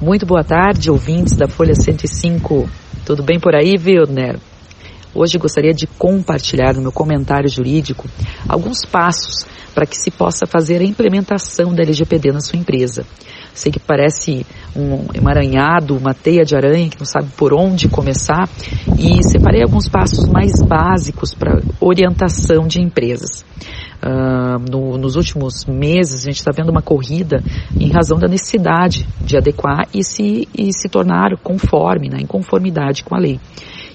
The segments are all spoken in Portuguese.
Muito boa tarde, ouvintes da Folha 105. Tudo bem por aí, Wilner? Hoje gostaria de compartilhar no meu comentário jurídico alguns passos para que se possa fazer a implementação da LGPD na sua empresa. Sei que parece um emaranhado, uma teia de aranha que não sabe por onde começar e separei alguns passos mais básicos para orientação de empresas. Uh, no, nos últimos meses, a gente está vendo uma corrida em razão da necessidade de adequar e se, e se tornar conforme, né, em conformidade com a lei.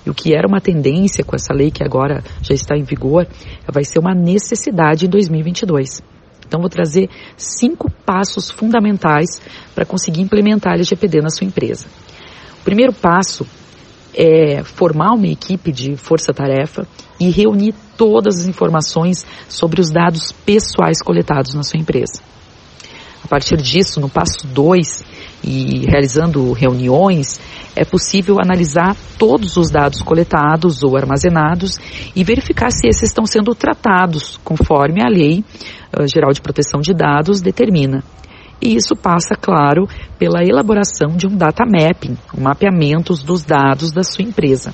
E o que era uma tendência com essa lei que agora já está em vigor, vai ser uma necessidade em 2022. Então, vou trazer cinco passos fundamentais para conseguir implementar a LGPD na sua empresa. O primeiro passo é formar uma equipe de força-tarefa e reunir todas as informações sobre os dados pessoais coletados na sua empresa. A partir disso, no passo 2, e realizando reuniões, é possível analisar todos os dados coletados ou armazenados e verificar se esses estão sendo tratados conforme a Lei uh, Geral de Proteção de Dados determina. E isso passa, claro, pela elaboração de um data mapping, um mapeamento dos dados da sua empresa.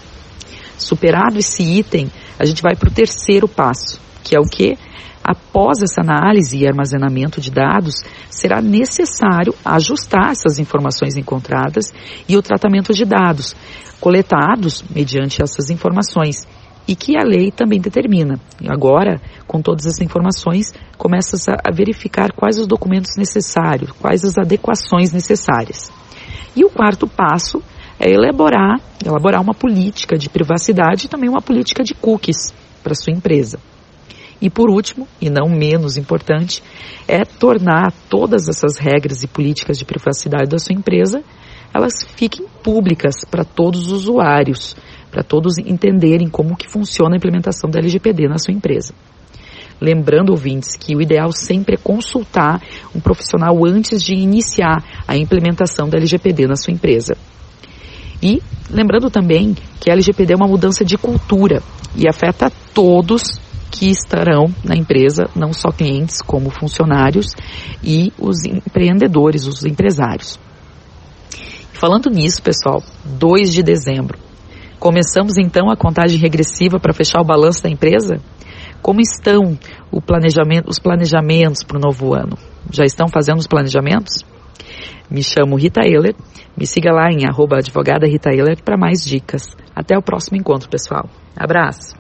Superado esse item, a gente vai para o terceiro passo, que é o que? Após essa análise e armazenamento de dados, será necessário ajustar essas informações encontradas e o tratamento de dados coletados mediante essas informações e que a lei também determina. Agora, com todas as informações, começa a verificar quais os documentos necessários, quais as adequações necessárias. E o quarto passo é elaborar, elaborar uma política de privacidade e também uma política de cookies para sua empresa. E por último, e não menos importante, é tornar todas essas regras e políticas de privacidade da sua empresa, elas fiquem públicas para todos os usuários, para todos entenderem como que funciona a implementação da LGPD na sua empresa. Lembrando, ouvintes, que o ideal sempre é consultar um profissional antes de iniciar a implementação da LGPD na sua empresa. E lembrando também que a LGPD é uma mudança de cultura e afeta todos que estarão na empresa, não só clientes, como funcionários e os empreendedores, os empresários. Falando nisso, pessoal, 2 de dezembro, Começamos então a contagem regressiva para fechar o balanço da empresa? Como estão planejamento, os planejamentos para o novo ano? Já estão fazendo os planejamentos? Me chamo Rita Euler, me siga lá em arroba advogada Rita para mais dicas. Até o próximo encontro, pessoal. Abraço!